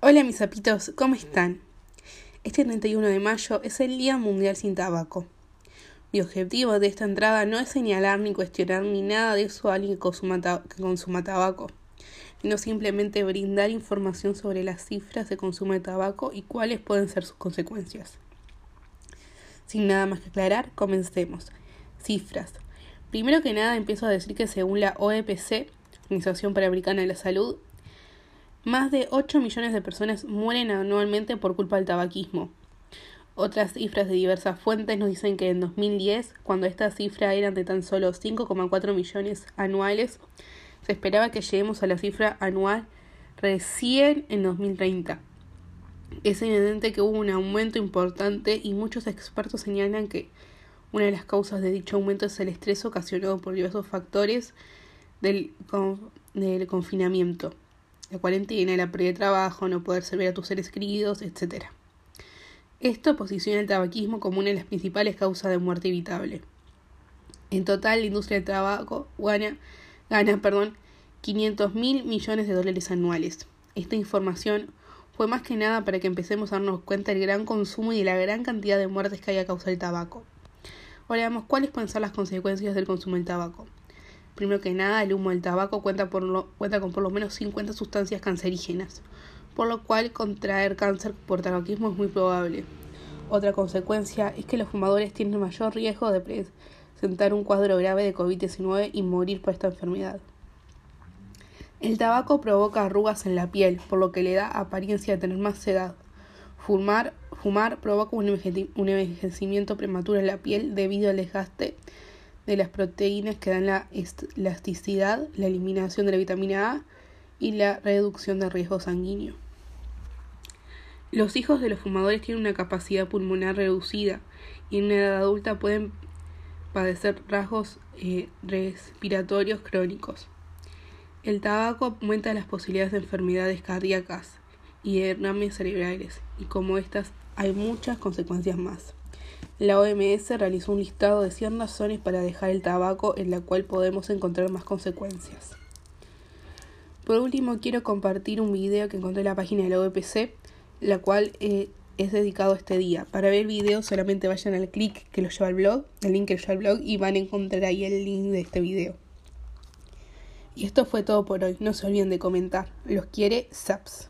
Hola mis zapitos, ¿cómo están? Este 31 de mayo es el Día Mundial sin Tabaco. Mi objetivo de esta entrada no es señalar ni cuestionar ni nada de eso a alguien que consuma, que consuma tabaco, sino simplemente brindar información sobre las cifras de consumo de tabaco y cuáles pueden ser sus consecuencias. Sin nada más que aclarar, comencemos. Cifras. Primero que nada empiezo a decir que según la OEPC, Organización Panamericana de la Salud, más de 8 millones de personas mueren anualmente por culpa del tabaquismo. Otras cifras de diversas fuentes nos dicen que en 2010, cuando esta cifra era de tan solo 5,4 millones anuales, se esperaba que lleguemos a la cifra anual recién en 2030. Es evidente que hubo un aumento importante y muchos expertos señalan que una de las causas de dicho aumento es el estrés ocasionado por diversos factores del confinamiento la cuarentena, la pérdida de trabajo, no poder servir a tus seres queridos, etc. Esto posiciona el tabaquismo como una de las principales causas de muerte evitable. En total, la industria del tabaco gana, gana perdón, 500 mil millones de dólares anuales. Esta información fue más que nada para que empecemos a darnos cuenta del gran consumo y de la gran cantidad de muertes que hay a causa del tabaco. Ahora veamos cuáles pueden ser las consecuencias del consumo del tabaco. Primero que nada, el humo del tabaco cuenta, por cuenta con por lo menos 50 sustancias cancerígenas, por lo cual contraer cáncer por tabaquismo es muy probable. Otra consecuencia es que los fumadores tienen mayor riesgo de presentar un cuadro grave de COVID-19 y morir por esta enfermedad. El tabaco provoca arrugas en la piel, por lo que le da apariencia de tener más edad. Fumar, fumar provoca un envejecimiento prematuro en la piel debido al desgaste de las proteínas que dan la elasticidad, la eliminación de la vitamina A y la reducción de riesgo sanguíneo. Los hijos de los fumadores tienen una capacidad pulmonar reducida y en una edad adulta pueden padecer rasgos eh, respiratorios crónicos. El tabaco aumenta las posibilidades de enfermedades cardíacas y derrames cerebrales, y como estas hay muchas consecuencias más. La OMS realizó un listado de 100 razones para dejar el tabaco en la cual podemos encontrar más consecuencias. Por último, quiero compartir un video que encontré en la página de la OPC, la cual eh, es dedicado a este día. Para ver el video solamente vayan al clic que lo lleva al blog, el link que lo lleva al blog y van a encontrar ahí el link de este video. Y esto fue todo por hoy. No se olviden de comentar. Los quiere Saps.